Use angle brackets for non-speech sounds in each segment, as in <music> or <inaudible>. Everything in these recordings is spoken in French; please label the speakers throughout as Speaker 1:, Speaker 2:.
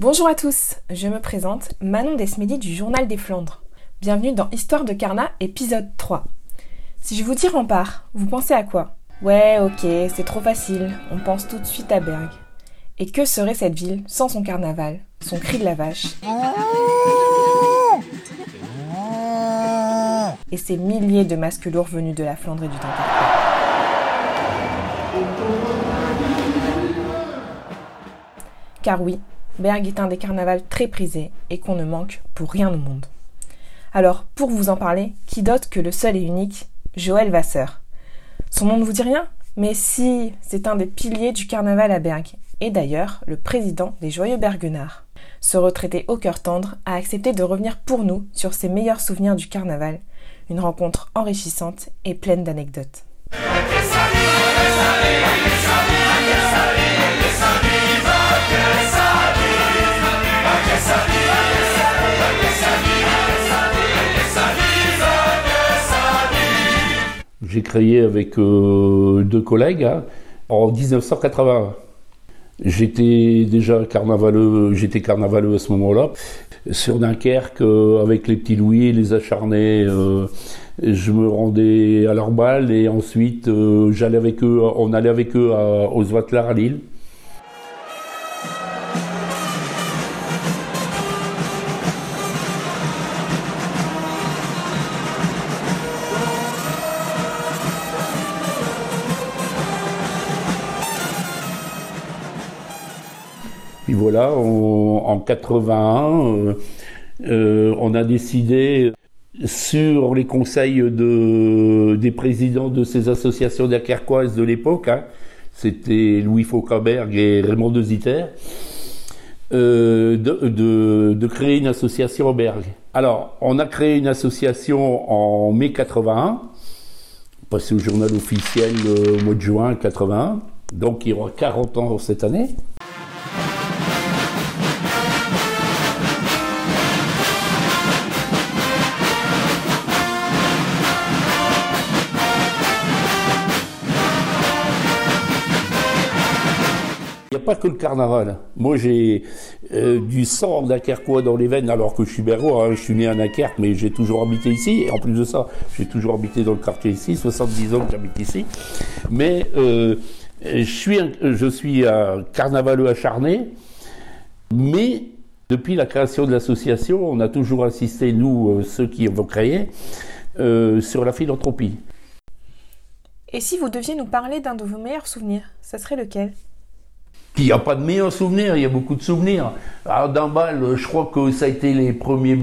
Speaker 1: Bonjour à tous, je me présente Manon Desmédy du Journal des Flandres. Bienvenue dans Histoire de Carnat, épisode 3. Si je vous dis rempart, vous pensez à quoi? Ouais, ok, c'est trop facile, on pense tout de suite à Berg. Et que serait cette ville sans son carnaval, son cri de la vache? Et ces milliers de masques lourds venus de la Flandre et du Dunkerque Car oui, Berg est un des carnavals très prisés et qu'on ne manque pour rien au monde. Alors, pour vous en parler, qui d'autre que le seul et unique Joël Vasseur? Son nom ne vous dit rien? Mais si, c'est un des piliers du carnaval à Berg, et d'ailleurs le président des Joyeux Berguenards. Ce retraité au cœur tendre a accepté de revenir pour nous sur ses meilleurs souvenirs du carnaval, une rencontre enrichissante et pleine d'anecdotes.
Speaker 2: J'ai créé avec euh, deux collègues hein, en 1981. J'étais déjà carnavaleux, j'étais carnavaleux à ce moment-là. Sur Dunkerque, euh, avec les petits Louis, les acharnés, euh, je me rendais à leur bal et ensuite j'allais avec on allait avec eux à, aux à Lille. Puis voilà, en 81, euh, euh, on a décidé sur les conseils de, des présidents de ces associations dunkerquoises de l'époque, hein, c'était Louis Faucaberg et Raymond de Zitter, euh, de, de, créer une association au Berg. Alors, on a créé une association en mai 81, passé au journal officiel au mois de juin 81, donc il y aura 40 ans cette année. Que le carnaval. Moi, j'ai euh, du sang dunkerquois dans les veines, alors que je suis berrois. Hein. Je suis né à Dunkerque, mais j'ai toujours habité ici. Et en plus de ça, j'ai toujours habité dans le quartier ici. 70 ans que j'habite ici. Mais euh, je suis, un, je suis un carnavaleux acharné. Mais depuis la création de l'association, on a toujours insisté, nous, euh, ceux qui avons créé, sur la philanthropie.
Speaker 1: Et si vous deviez nous parler d'un de vos meilleurs souvenirs, ça serait lequel?
Speaker 2: Il n'y a pas de meilleurs souvenirs, il y a beaucoup de souvenirs. Alors, d'un bal, je crois que ça a été les premiers.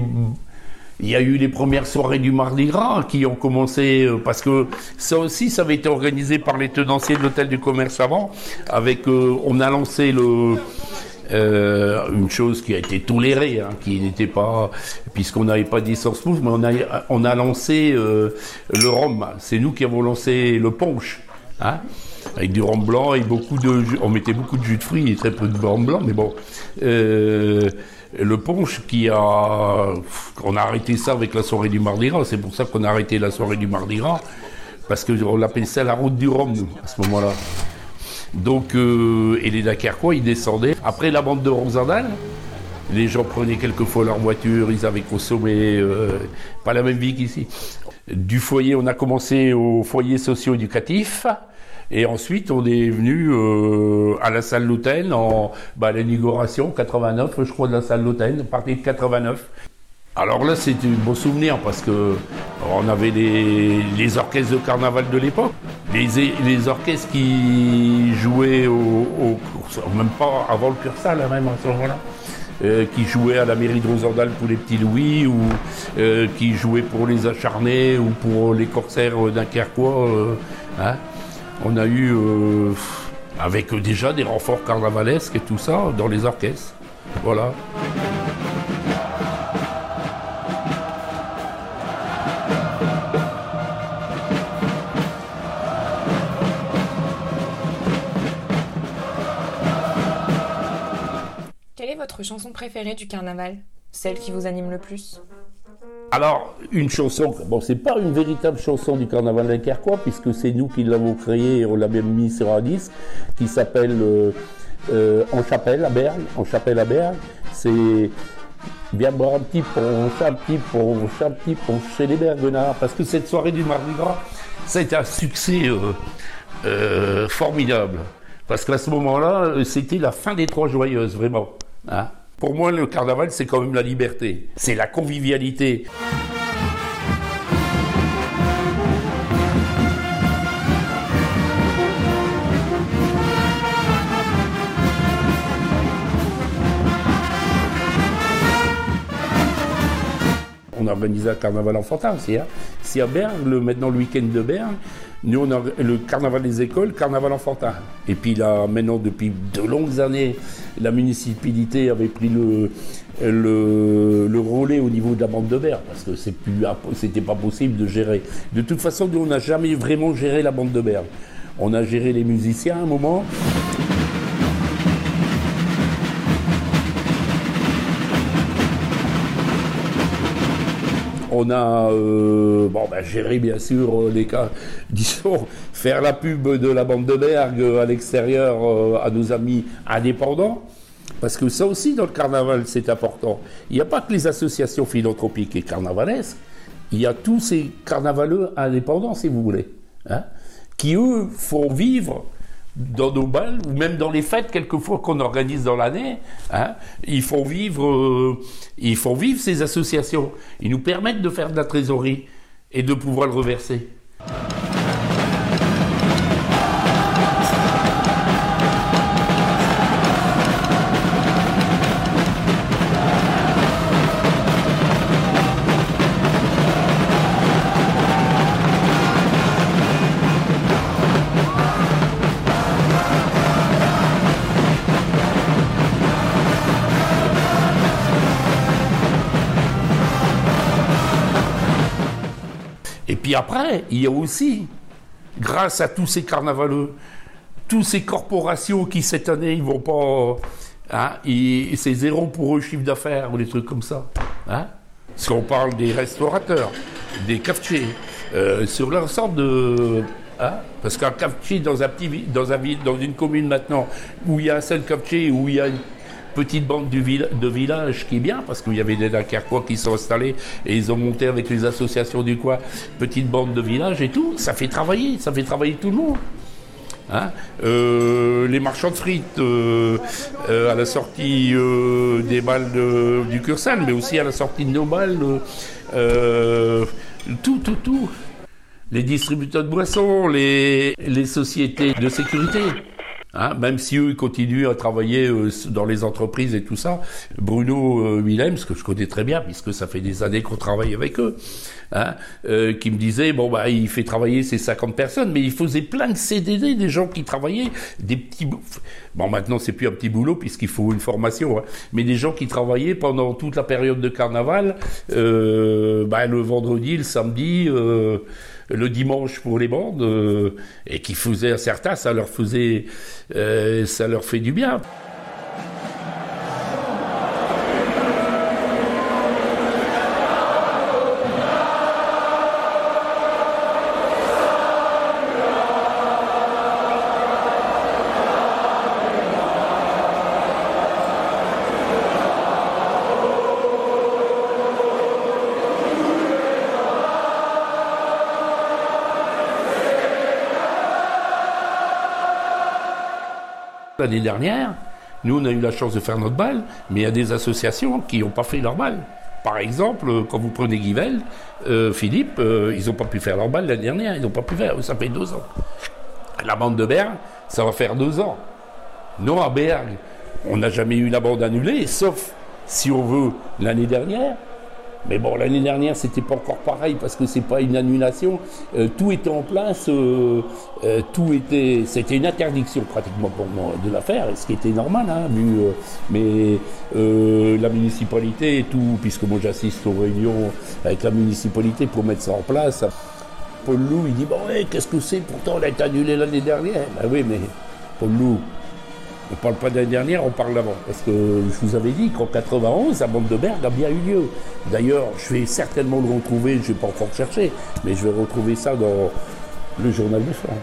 Speaker 2: Il y a eu les premières soirées du Mardi Gras qui ont commencé euh, parce que ça aussi, ça avait été organisé par les tenanciers de l'hôtel du commerce avant. Avec, euh, on a lancé le, euh, une chose qui a été tolérée, hein, qui n'était pas, puisqu'on n'avait pas d'essence mousse, mais on a, on a lancé le rhum. C'est nous qui avons lancé le punch. Hein avec du rhum blanc et beaucoup de jus. On mettait beaucoup de jus de fruits et très peu de rhum blanc, mais bon. Euh, le punch qui a. On a arrêté ça avec la soirée du Mardi Gras, c'est pour ça qu'on a arrêté la soirée du Mardi Gras, parce qu'on l'appelait ça la route du rhum, à ce moment-là. Donc, euh, et les Dakarquois, ils descendaient. Après la bande de Rosardal, les gens prenaient quelquefois leur voiture, ils avaient consommé, euh, pas la même vie qu'ici. Du foyer, on a commencé au foyer socio-éducatif. Et ensuite, on est venu euh, à la salle Louten en bah, l'inauguration 89, je crois, de la salle Louten, partie de 89. Alors là, c'est un beau souvenir parce que on avait les, orchestres de carnaval de l'époque, les, orchestres qui jouaient au, au, même pas avant le Cursal, hein, même à ce moment-là. Euh, qui jouaient à la mairie de Rosendal pour les petits Louis, ou euh, qui jouaient pour les acharnés, ou pour les corsaires dunkerquois. Euh, hein on a eu, euh, avec déjà des renforts carnavalesques et tout ça, dans les orchestres. Voilà.
Speaker 1: Quelle est votre chanson préférée du carnaval? Celle qui vous anime le plus?
Speaker 2: Alors, une chanson, bon, c'est pas une véritable chanson du carnaval dunkerquois, puisque c'est nous qui l'avons créée et on l'a même mis sur un disque, qui s'appelle euh, euh, En chapelle à Berg, En chapelle à Berg. C'est bien boire un petit punch, un petit punch, un petit punch chez les Bergenards. Parce que cette soirée du Mardi Gras, ça a été un succès euh, formidable. Parce qu'à ce moment-là, c'était la fin des Trois Joyeuses, vraiment. Hein. Pour moi, le carnaval, c'est quand même la liberté. C'est la convivialité. On a organisé un carnaval enfantin aussi. Hein. Si à Berne, le, maintenant le week-end de Berne, nous on a le carnaval des écoles, carnaval enfantin. Et puis là, maintenant, depuis de longues années, la municipalité avait pris le, le, relais au niveau de la bande de Berne, parce que c'est c'était pas possible de gérer. De toute façon, nous, on n'a jamais vraiment géré la bande de Berne. On a géré les musiciens à un moment. On a euh, bon, ben, géré bien sûr euh, les cas, <laughs> disons, faire la pub de la bande de Berg à l'extérieur euh, à nos amis indépendants. Parce que ça aussi, dans le carnaval, c'est important. Il n'y a pas que les associations philanthropiques et carnavalesques, il y a tous ces carnavaleux indépendants, si vous voulez, hein, qui, eux, font vivre dans nos balles ou même dans les fêtes quelquefois qu'on organise dans l'année, hein, ils font vivre, euh, ils font vivre ces associations. Ils nous permettent de faire de la trésorerie et de pouvoir le reverser. Puis après, il y a aussi, grâce à tous ces carnavaleux, tous ces corporations qui cette année, ils vont pas. Hein, c'est zéro pour eux chiffre d'affaires ou des trucs comme ça. Hein, parce qu'on parle des restaurateurs, des cafetiers, euh, sur l'ensemble de. Hein, parce qu'un cafetier dans un petit dans, un, dans une commune maintenant où il y a un seul cafetier, où il y a une petite bande de village qui est bien, parce qu'il y avait des Dunkerquois qui sont installés et ils ont monté avec les associations du coin, petite bande de village et tout. Ça fait travailler, ça fait travailler tout le monde. Hein. Euh, les marchands de frites euh, euh, à la sortie des balles du Cursal, mais aussi à la sortie de nos balles, tout, tout, tout. Les distributeurs de boissons, les sociétés de sécurité. Hein, même si eux continuent à travailler euh, dans les entreprises et tout ça, Bruno euh, Willem, ce que je connais très bien puisque ça fait des années qu'on travaille avec eux, hein, euh, qui me disait bon bah il fait travailler ces 50 personnes, mais il faisait plein de CDD des gens qui travaillaient des petits bon maintenant c'est plus un petit boulot puisqu'il faut une formation, hein, mais des gens qui travaillaient pendant toute la période de carnaval, bah, le vendredi, le samedi le dimanche pour les bandes euh, et qui faisaient certains, ça leur faisait, euh, ça leur fait du bien. L'année dernière, nous, on a eu la chance de faire notre balle, mais il y a des associations qui n'ont pas fait leur balle. Par exemple, quand vous prenez Guivel, euh, Philippe, euh, ils n'ont pas pu faire leur balle l'année dernière, ils n'ont pas pu faire, ça fait deux ans. La bande de Berg, ça va faire deux ans. Non, à Berg, on n'a jamais eu la bande annulée, sauf si on veut l'année dernière, mais bon, l'année dernière, c'était pas encore pareil parce que c'est pas une annulation. Euh, tout était en place, euh, euh, tout était, c'était une interdiction pratiquement pour moi de la faire, ce qui était normal, hein, vu. mais la municipalité et tout, puisque moi j'assiste aux réunions avec la municipalité pour mettre ça en place. Paul Lou, il dit bon, qu'est-ce que c'est Pourtant, on a été annulé l'année dernière? Ben oui, mais Paul Lou, on ne parle pas de l'année dernière, on parle d'avant. Parce que je vous avais dit qu'en 91, la bande de Berg a bien eu lieu. D'ailleurs, je vais certainement le retrouver, je ne vais pas encore chercher, mais je vais retrouver ça dans le journal du soir.